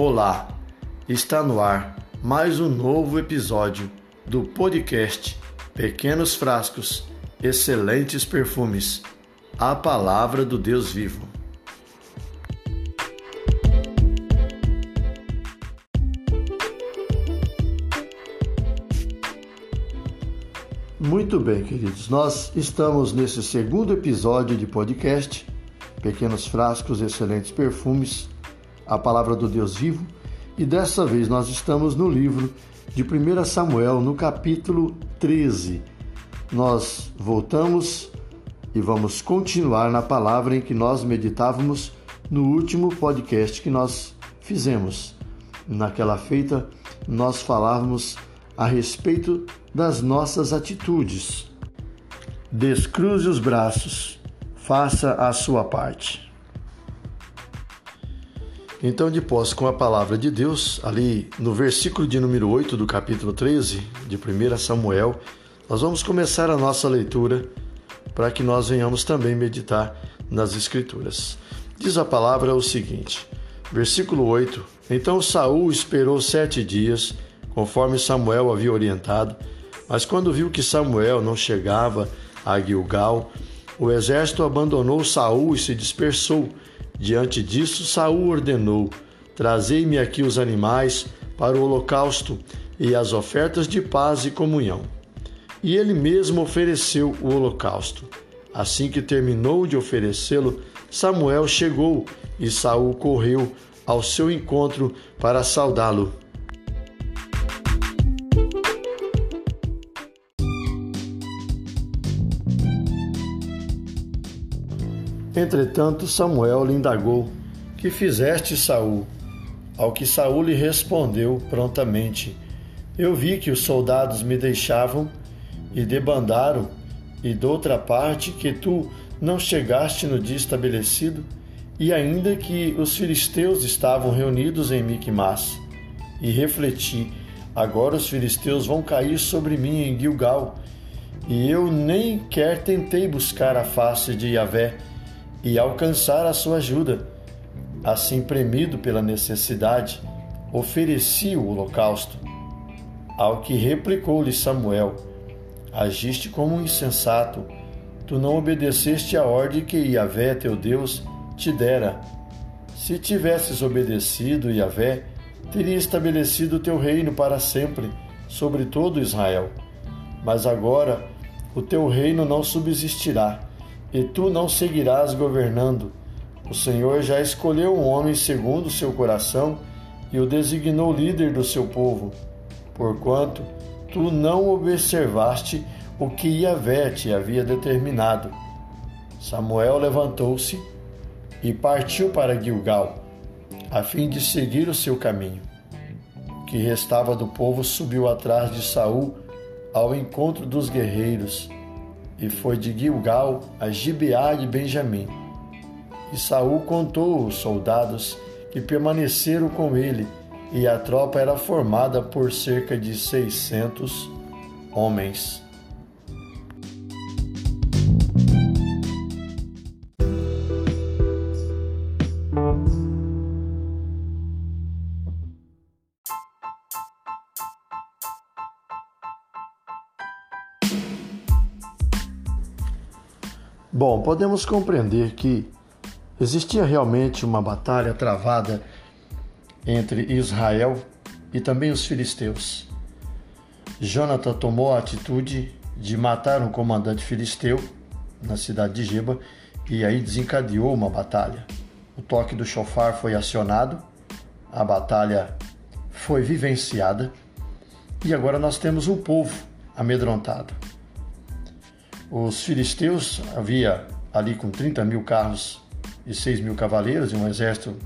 Olá, está no ar mais um novo episódio do podcast Pequenos Frascos, Excelentes Perfumes a Palavra do Deus Vivo. Muito bem, queridos, nós estamos nesse segundo episódio de podcast Pequenos Frascos, Excelentes Perfumes a Palavra do Deus Vivo e dessa vez nós estamos no livro de 1 Samuel, no capítulo 13. Nós voltamos e vamos continuar na palavra em que nós meditávamos no último podcast que nós fizemos. Naquela feita, nós falávamos a respeito das nossas atitudes. Descruze os braços, faça a sua parte. Então, de posse com a palavra de Deus, ali no versículo de número 8 do capítulo 13 de 1 Samuel, nós vamos começar a nossa leitura para que nós venhamos também meditar nas Escrituras. Diz a palavra o seguinte, versículo 8: Então Saul esperou sete dias, conforme Samuel havia orientado, mas quando viu que Samuel não chegava a Gilgal, o exército abandonou Saul e se dispersou Diante disso, Saul ordenou: Trazei-me aqui os animais para o holocausto e as ofertas de paz e comunhão. E ele mesmo ofereceu o holocausto. Assim que terminou de oferecê-lo, Samuel chegou e Saul correu ao seu encontro para saudá-lo. Entretanto, Samuel lhe indagou: Que fizeste, Saul? Ao que Saul lhe respondeu prontamente: Eu vi que os soldados me deixavam e debandaram, e doutra parte que tu não chegaste no dia estabelecido, e ainda que os filisteus estavam reunidos em Micmas. E refleti: Agora os filisteus vão cair sobre mim em Gilgal, e eu nem quer tentei buscar a face de Yahvé e alcançar a sua ajuda. Assim, premido pela necessidade, ofereci o holocausto. Ao que replicou-lhe Samuel: Agiste como um insensato, tu não obedeceste à ordem que Yahvé, teu Deus, te dera. Se tivesses obedecido Yahvé, teria estabelecido o teu reino para sempre sobre todo Israel. Mas agora o teu reino não subsistirá e tu não seguirás governando. O Senhor já escolheu um homem segundo o seu coração e o designou líder do seu povo, porquanto tu não observaste o que Yahvé te havia determinado. Samuel levantou-se e partiu para Gilgal, a fim de seguir o seu caminho. O que restava do povo subiu atrás de Saul ao encontro dos guerreiros e foi de Gilgal a Gibeá de Benjamim. E Saul contou os soldados que permaneceram com ele, e a tropa era formada por cerca de seiscentos homens. Bom, podemos compreender que existia realmente uma batalha travada entre Israel e também os filisteus. Jonathan tomou a atitude de matar um comandante filisteu na cidade de Giba e aí desencadeou uma batalha. O toque do chofar foi acionado, a batalha foi vivenciada e agora nós temos um povo amedrontado. Os filisteus havia ali com 30 mil carros e 6 mil cavaleiros e um exército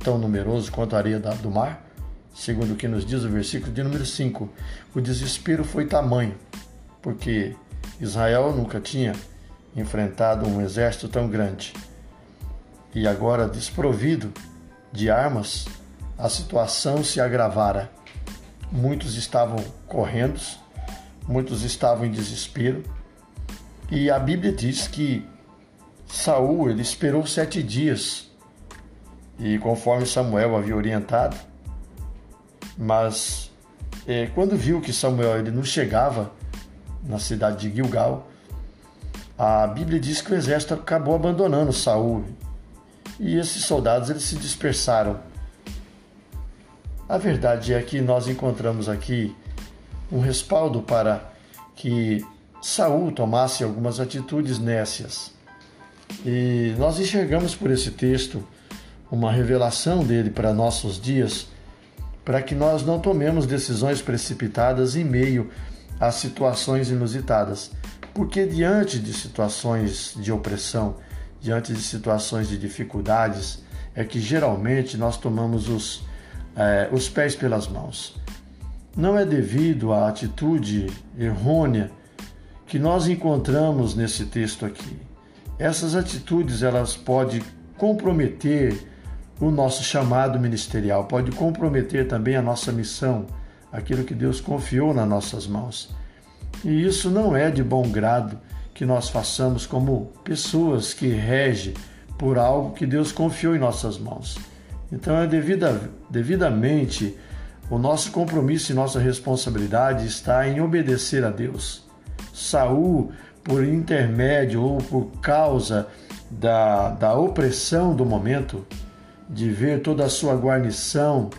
tão numeroso quanto a areia do mar, segundo o que nos diz o versículo de número 5. O desespero foi tamanho, porque Israel nunca tinha enfrentado um exército tão grande. E agora, desprovido de armas, a situação se agravara. Muitos estavam correndo, muitos estavam em desespero, e a Bíblia diz que Saul ele esperou sete dias e conforme Samuel havia orientado, mas é, quando viu que Samuel ele não chegava na cidade de Gilgal, a Bíblia diz que o exército acabou abandonando Saul e esses soldados eles se dispersaram. A verdade é que nós encontramos aqui um respaldo para que Saul tomasse algumas atitudes nécias. E nós enxergamos por esse texto uma revelação dele para nossos dias, para que nós não tomemos decisões precipitadas em meio a situações inusitadas. Porque diante de situações de opressão, diante de situações de dificuldades, é que geralmente nós tomamos os, é, os pés pelas mãos. Não é devido à atitude errônea que nós encontramos nesse texto aqui. Essas atitudes elas podem comprometer o nosso chamado ministerial, pode comprometer também a nossa missão, aquilo que Deus confiou nas nossas mãos. E isso não é de bom grado que nós façamos como pessoas que regem por algo que Deus confiou em nossas mãos. Então é devida, devidamente o nosso compromisso e nossa responsabilidade está em obedecer a Deus. Saul, por intermédio ou por causa da, da opressão do momento, de ver toda a sua guarnição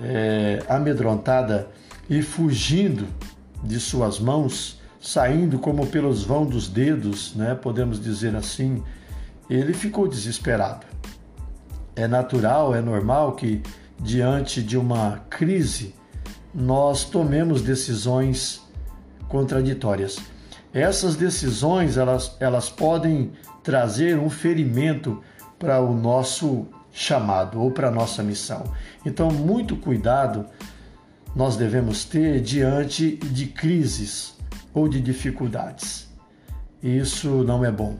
é, amedrontada e fugindo de suas mãos, saindo como pelos vão dos dedos, né, podemos dizer assim, ele ficou desesperado. É natural, é normal que diante de uma crise nós tomemos decisões contraditórias. Essas decisões elas, elas podem trazer um ferimento para o nosso chamado ou para a nossa missão. Então, muito cuidado nós devemos ter diante de crises ou de dificuldades. Isso não é bom.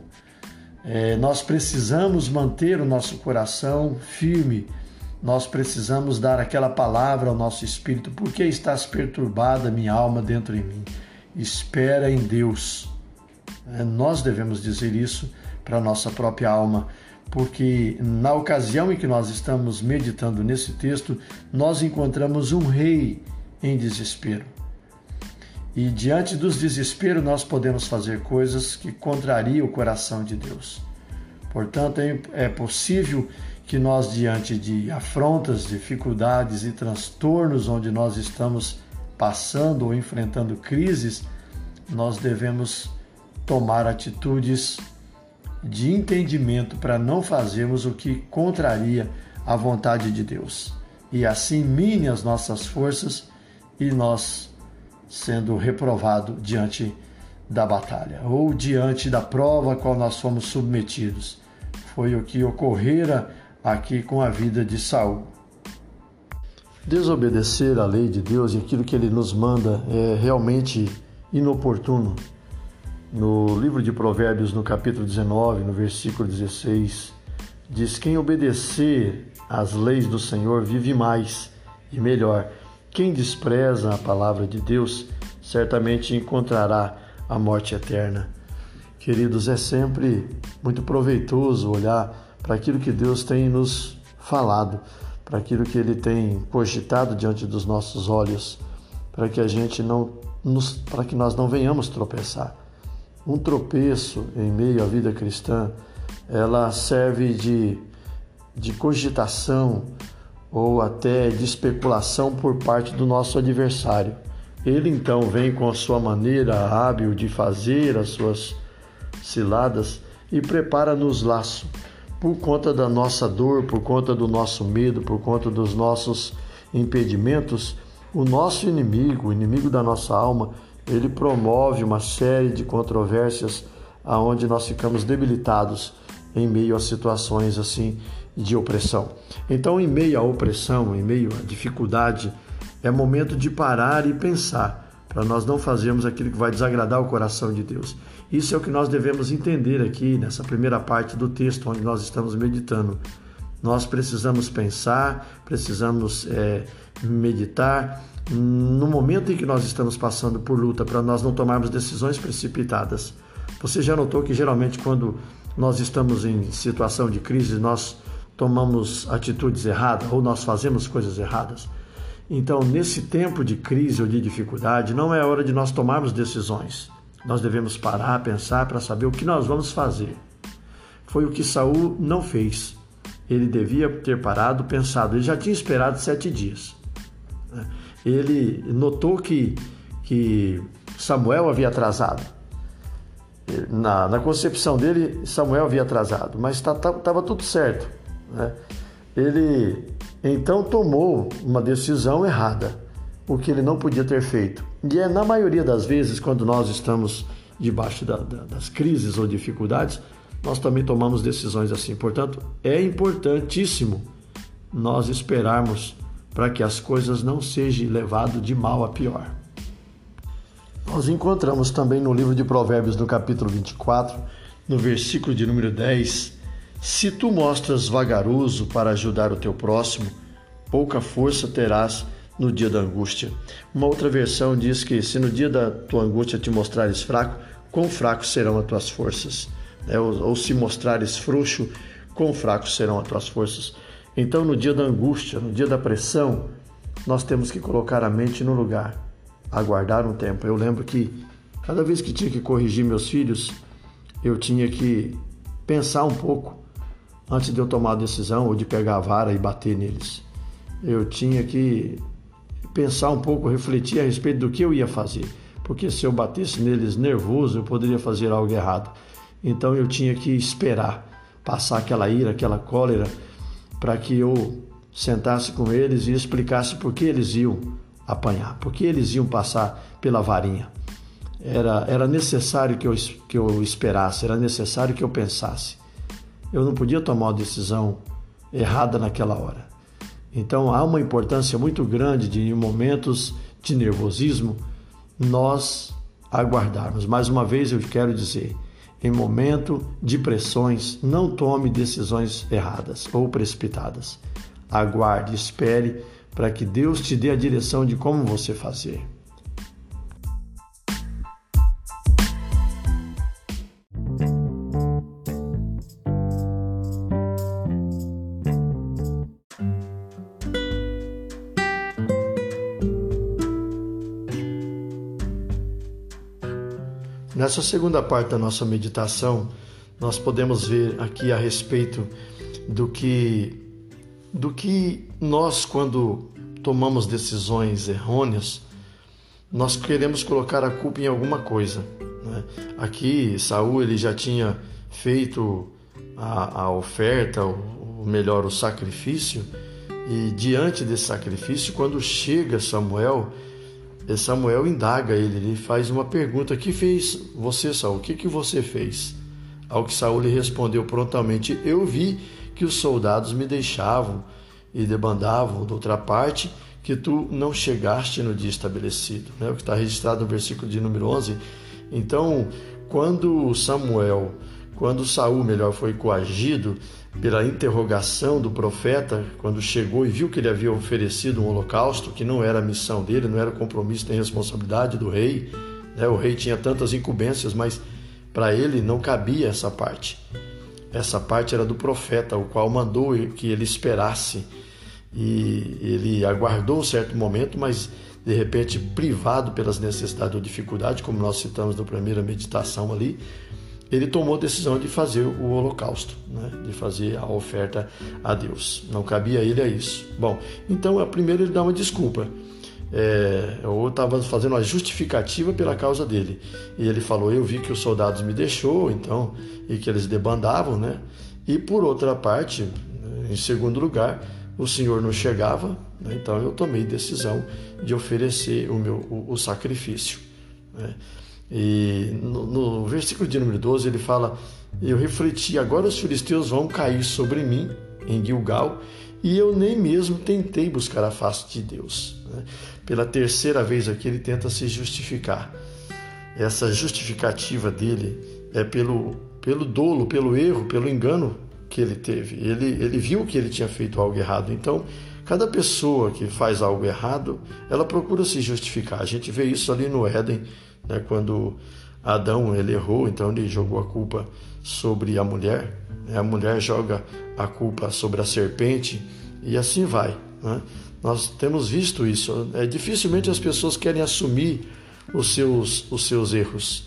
É, nós precisamos manter o nosso coração firme, nós precisamos dar aquela palavra ao nosso espírito, porque estás perturbada minha alma dentro de mim. Espera em Deus. É, nós devemos dizer isso para a nossa própria alma porque na ocasião em que nós estamos meditando nesse texto, nós encontramos um rei em desespero. E diante dos desesperos, nós podemos fazer coisas que contrariam o coração de Deus. Portanto, é, é possível que nós, diante de afrontas, dificuldades e transtornos onde nós estamos passando ou enfrentando crises, nós devemos tomar atitudes de entendimento para não fazermos o que contraria a vontade de Deus. E assim mine as nossas forças e nós sendo reprovado diante da batalha ou diante da prova a qual nós fomos submetidos. Foi o que ocorrera aqui com a vida de Saul. Desobedecer à lei de Deus e aquilo que ele nos manda é realmente inoportuno. No livro de Provérbios, no capítulo 19, no versículo 16, diz: Quem obedecer às leis do Senhor vive mais e melhor. Quem despreza a palavra de Deus certamente encontrará a morte eterna. Queridos, é sempre muito proveitoso olhar para aquilo que Deus tem nos falado, para aquilo que Ele tem cogitado diante dos nossos olhos, para que a gente não nos, para que nós não venhamos tropeçar. Um tropeço em meio à vida cristã, ela serve de, de cogitação ou até de especulação por parte do nosso adversário. Ele então vem com a sua maneira hábil de fazer as suas ciladas e prepara-nos laço. Por conta da nossa dor, por conta do nosso medo, por conta dos nossos impedimentos, o nosso inimigo, o inimigo da nossa alma, ele promove uma série de controvérsias aonde nós ficamos debilitados em meio a situações assim de opressão. Então, em meio à opressão, em meio à dificuldade, é momento de parar e pensar para nós não fazermos aquilo que vai desagradar o coração de Deus. Isso é o que nós devemos entender aqui nessa primeira parte do texto onde nós estamos meditando. Nós precisamos pensar, precisamos é, meditar no momento em que nós estamos passando por luta, para nós não tomarmos decisões precipitadas. Você já notou que geralmente quando nós estamos em situação de crise, nós tomamos atitudes erradas ou nós fazemos coisas erradas. Então, nesse tempo de crise ou de dificuldade, não é hora de nós tomarmos decisões. Nós devemos parar, pensar para saber o que nós vamos fazer. Foi o que Saul não fez. Ele devia ter parado, pensado. Ele já tinha esperado sete dias. Ele notou que, que Samuel havia atrasado. Na, na concepção dele, Samuel havia atrasado, mas estava tá, tá, tudo certo. Né? Ele então tomou uma decisão errada, o que ele não podia ter feito. E é na maioria das vezes, quando nós estamos debaixo da, da, das crises ou dificuldades, nós também tomamos decisões assim. Portanto, é importantíssimo nós esperarmos para que as coisas não sejam levadas de mal a pior. Nós encontramos também no livro de Provérbios, no capítulo 24, no versículo de número 10, se tu mostras vagaroso para ajudar o teu próximo, pouca força terás no dia da angústia. Uma outra versão diz que se no dia da tua angústia te mostrares fraco, quão fracos serão as tuas forças. É, ou, ou se mostrares frouxo, quão fracos serão as tuas forças. Então, no dia da angústia, no dia da pressão, nós temos que colocar a mente no lugar, aguardar um tempo. Eu lembro que cada vez que tinha que corrigir meus filhos, eu tinha que pensar um pouco antes de eu tomar a decisão ou de pegar a vara e bater neles. Eu tinha que pensar um pouco, refletir a respeito do que eu ia fazer, porque se eu batesse neles nervoso, eu poderia fazer algo errado. Então eu tinha que esperar passar aquela ira, aquela cólera para que eu sentasse com eles e explicasse por que eles iam apanhar, por que eles iam passar pela varinha. Era, era necessário que eu, que eu esperasse, era necessário que eu pensasse. Eu não podia tomar uma decisão errada naquela hora. Então há uma importância muito grande de, em momentos de nervosismo, nós aguardarmos. Mais uma vez eu quero dizer, em momento de pressões, não tome decisões erradas ou precipitadas. Aguarde, espere para que Deus te dê a direção de como você fazer. Nessa segunda parte da nossa meditação, nós podemos ver aqui a respeito do que do que nós quando tomamos decisões errôneas, nós queremos colocar a culpa em alguma coisa. Né? Aqui Saul ele já tinha feito a, a oferta, ou melhor, o sacrifício, e diante desse sacrifício, quando chega Samuel, Samuel indaga ele, ele faz uma pergunta: Que fez você, Saul? O que, que você fez? Ao que Saul lhe respondeu prontamente: Eu vi que os soldados me deixavam e debandavam de outra parte, que tu não chegaste no dia estabelecido. Né? O que está registrado no versículo de número 11. Então, quando Samuel, quando Saul, melhor, foi coagido, pela interrogação do profeta, quando chegou e viu que ele havia oferecido um holocausto, que não era a missão dele, não era compromisso nem responsabilidade do rei. Né? O rei tinha tantas incumbências, mas para ele não cabia essa parte. Essa parte era do profeta, o qual mandou que ele esperasse. E ele aguardou um certo momento, mas de repente, privado pelas necessidades ou dificuldades, como nós citamos na primeira meditação ali, ele tomou a decisão de fazer o holocausto, né? de fazer a oferta a Deus. Não cabia a ele a isso. Bom, então primeiro ele dá uma desculpa. É, eu estava fazendo uma justificativa pela causa dele. E ele falou: Eu vi que os soldados me deixou, então, e que eles debandavam, né? E por outra parte, em segundo lugar, o Senhor não chegava, né? então eu tomei decisão de oferecer o meu o, o sacrifício. Né? E no, no, versículo de número 12 ele fala: Eu refleti, agora os filisteus vão cair sobre mim em Gilgal, e eu nem mesmo tentei buscar a face de Deus. Né? Pela terceira vez aqui ele tenta se justificar. Essa justificativa dele é pelo, pelo dolo, pelo erro, pelo engano que ele teve. Ele, ele viu que ele tinha feito algo errado. Então, cada pessoa que faz algo errado, ela procura se justificar. A gente vê isso ali no Éden né, quando Adão ele errou, então ele jogou a culpa sobre a mulher, né? a mulher joga a culpa sobre a serpente e assim vai. Né? Nós temos visto isso. É, dificilmente as pessoas querem assumir os seus, os seus erros.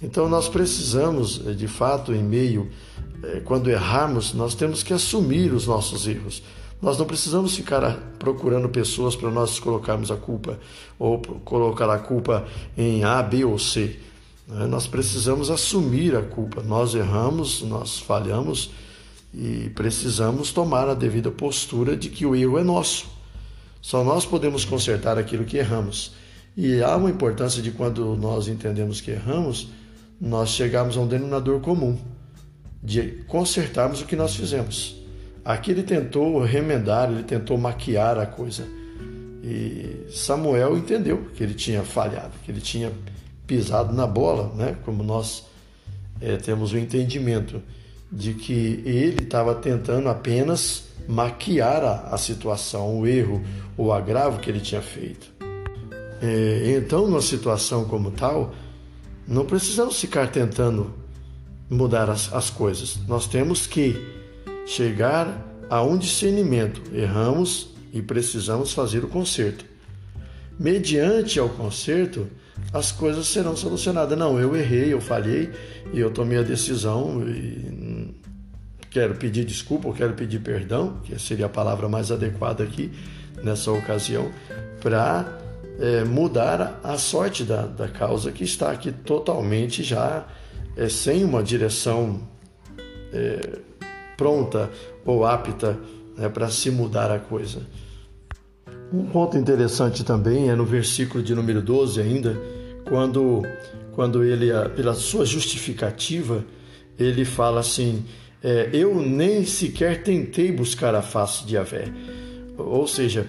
Então nós precisamos, eh, de fato, em meio, eh, quando errarmos, nós temos que assumir os nossos erros. Nós não precisamos ficar procurando pessoas para nós colocarmos a culpa ou colocar a culpa em A, B ou C. Né? Nós precisamos assumir a culpa. Nós erramos, nós falhamos e precisamos tomar a devida postura de que o erro é nosso. Só nós podemos consertar aquilo que erramos. E há uma importância de quando nós entendemos que erramos, nós chegarmos a um denominador comum, de consertarmos o que nós fizemos. Aqui ele tentou remendar, ele tentou maquiar a coisa. E Samuel entendeu que ele tinha falhado, que ele tinha pisado na bola, né? como nós é, temos o entendimento de que ele estava tentando apenas maquiar a, a, situação, o erro, o agravo que ele tinha feito. É, então, numa situação como tal, não precisamos ficar tentando mudar as, as coisas. Nós temos que chegar a um discernimento. Erramos e precisamos fazer o conserto. Mediante ao conserto, as coisas serão solucionadas. Não, eu errei, eu falhei e eu tomei a decisão e quero pedir desculpa, quero pedir perdão, que seria a palavra mais adequada aqui nessa ocasião, para é, mudar a sorte da, da causa que está aqui totalmente já é, sem uma direção é, pronta ou apta né, para se mudar a coisa. Um ponto interessante também é no versículo de número 12 ainda, quando, quando ele, pela sua justificativa, ele fala assim, é, eu nem sequer tentei buscar a face de Yahvé. Ou seja,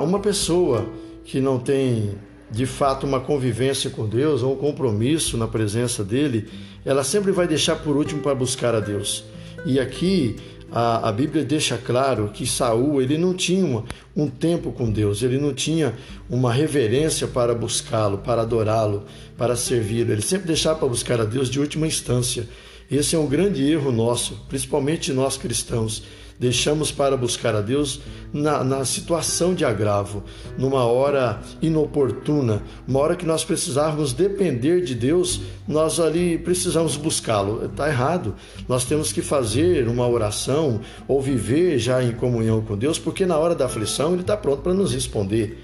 uma pessoa que não tem de fato uma convivência com Deus ou um compromisso na presença dele, ela sempre vai deixar por último para buscar a Deus. E aqui a, a Bíblia deixa claro que Saul ele não tinha um tempo com Deus, ele não tinha uma reverência para buscá-lo, para adorá-lo, para servi-lo. Ele sempre deixava para buscar a Deus de última instância. Esse é um grande erro nosso, principalmente nós cristãos deixamos para buscar a Deus na, na situação de agravo, numa hora inoportuna, uma hora que nós precisarmos depender de Deus, nós ali precisamos buscá-lo. Está errado. Nós temos que fazer uma oração ou viver já em comunhão com Deus, porque na hora da aflição Ele está pronto para nos responder.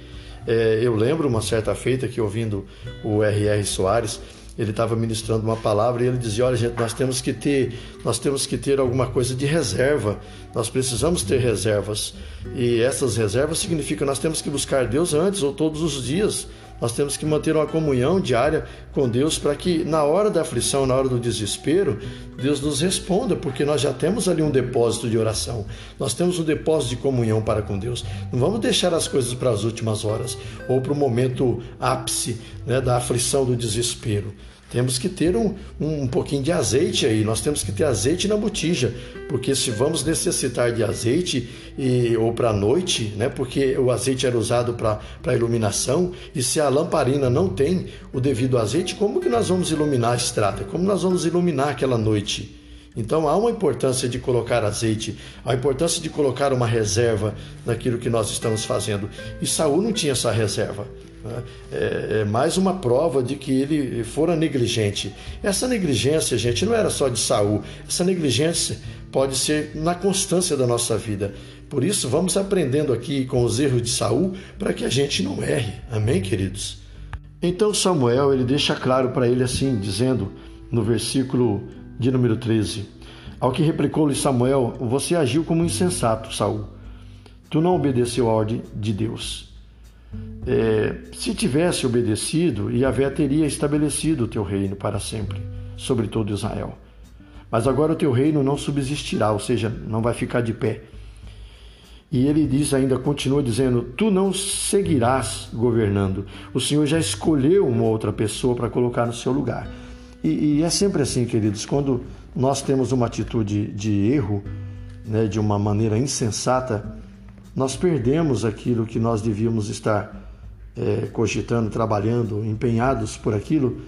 É, eu lembro uma certa feita que ouvindo o R.R. Soares, ele estava ministrando uma palavra e ele dizia: "Olha, gente, nós temos que ter, nós temos que ter alguma coisa de reserva. Nós precisamos ter reservas. E essas reservas significam nós temos que buscar Deus antes ou todos os dias. Nós temos que manter uma comunhão diária com Deus para que na hora da aflição, na hora do desespero, Deus nos responda, porque nós já temos ali um depósito de oração. Nós temos um depósito de comunhão para com Deus. Não vamos deixar as coisas para as últimas horas ou para o momento ápice né, da aflição, do desespero. Temos que ter um, um pouquinho de azeite aí, nós temos que ter azeite na botija, porque se vamos necessitar de azeite e, ou para a noite, né, porque o azeite era usado para iluminação, e se a lamparina não tem o devido azeite, como que nós vamos iluminar a estrada? Como nós vamos iluminar aquela noite? Então há uma importância de colocar azeite, há a importância de colocar uma reserva naquilo que nós estamos fazendo. E Saul não tinha essa reserva. Né? É, é, mais uma prova de que ele fora negligente. Essa negligência, gente, não era só de Saul. Essa negligência pode ser na constância da nossa vida. Por isso, vamos aprendendo aqui com os erros de Saul para que a gente não erre. Amém, queridos? Então Samuel ele deixa claro para ele assim, dizendo no versículo de número 13: Ao que replicou-lhe Samuel, você agiu como insensato, Saul. Tu não obedeceu a ordem de Deus. É, se tivesse obedecido, Yahvé teria estabelecido o teu reino para sempre, sobre todo Israel. Mas agora o teu reino não subsistirá, ou seja, não vai ficar de pé. E ele diz ainda, continua dizendo: Tu não seguirás governando. O Senhor já escolheu uma outra pessoa para colocar no seu lugar. E, e, é sempre assim, queridos, quando nós temos uma atitude de erro, né, de uma maneira insensata, nós perdemos aquilo que nós devíamos estar é, cogitando, trabalhando, empenhados por aquilo,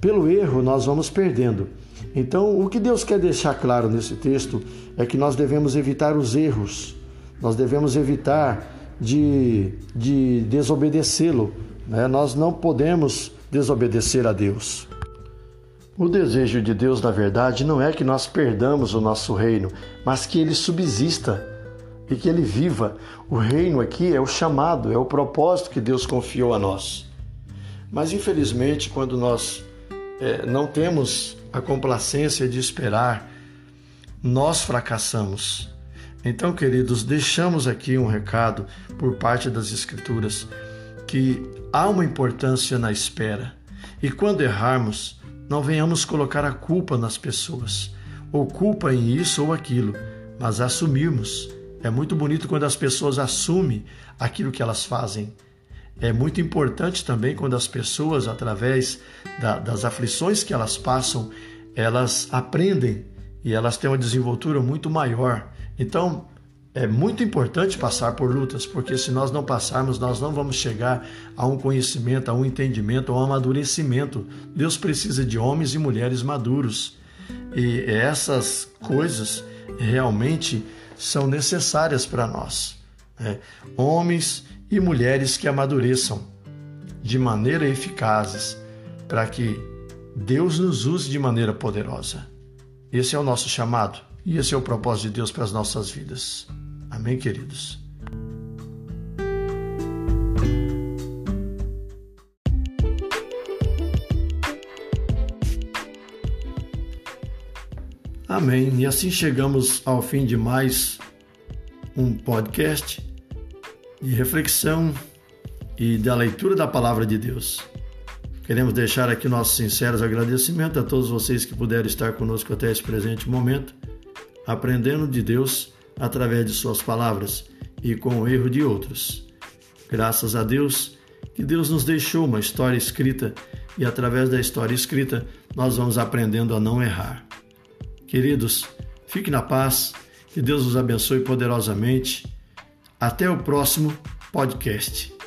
pelo erro nós vamos perdendo. Então, o que Deus quer deixar claro nesse texto é que nós devemos evitar os erros, nós devemos evitar de, de desobedecê-lo. Né? Nós não podemos desobedecer a Deus. O desejo de Deus, na verdade, não é que nós perdamos o nosso reino, mas que ele subsista e que ele viva. O reino aqui é o chamado, é o propósito que Deus confiou a nós. Mas infelizmente, quando nós é, não temos a complacência de esperar, nós fracassamos. Então, queridos, deixamos aqui um recado por parte das Escrituras que há uma importância na espera e quando errarmos, não venhamos colocar a culpa nas pessoas, ou culpa em isso ou aquilo, mas assumirmos. É muito bonito quando as pessoas assumem aquilo que elas fazem. É muito importante também quando as pessoas, através da, das aflições que elas passam, elas aprendem e elas têm uma desenvoltura muito maior então, é muito importante passar por lutas, porque se nós não passarmos, nós não vamos chegar a um conhecimento, a um entendimento, a um amadurecimento. Deus precisa de homens e mulheres maduros. E essas coisas realmente são necessárias para nós. Né? Homens e mulheres que amadureçam de maneira eficazes para que Deus nos use de maneira poderosa. Esse é o nosso chamado. E esse é o propósito de Deus para as nossas vidas. Amém, queridos? Amém. E assim chegamos ao fim de mais um podcast de reflexão e da leitura da palavra de Deus. Queremos deixar aqui nossos sinceros agradecimentos a todos vocês que puderam estar conosco até esse presente momento aprendendo de Deus através de Suas palavras e com o erro de outros. Graças a Deus que Deus nos deixou uma história escrita e através da história escrita nós vamos aprendendo a não errar. Queridos, fique na paz, que Deus os abençoe poderosamente. Até o próximo podcast.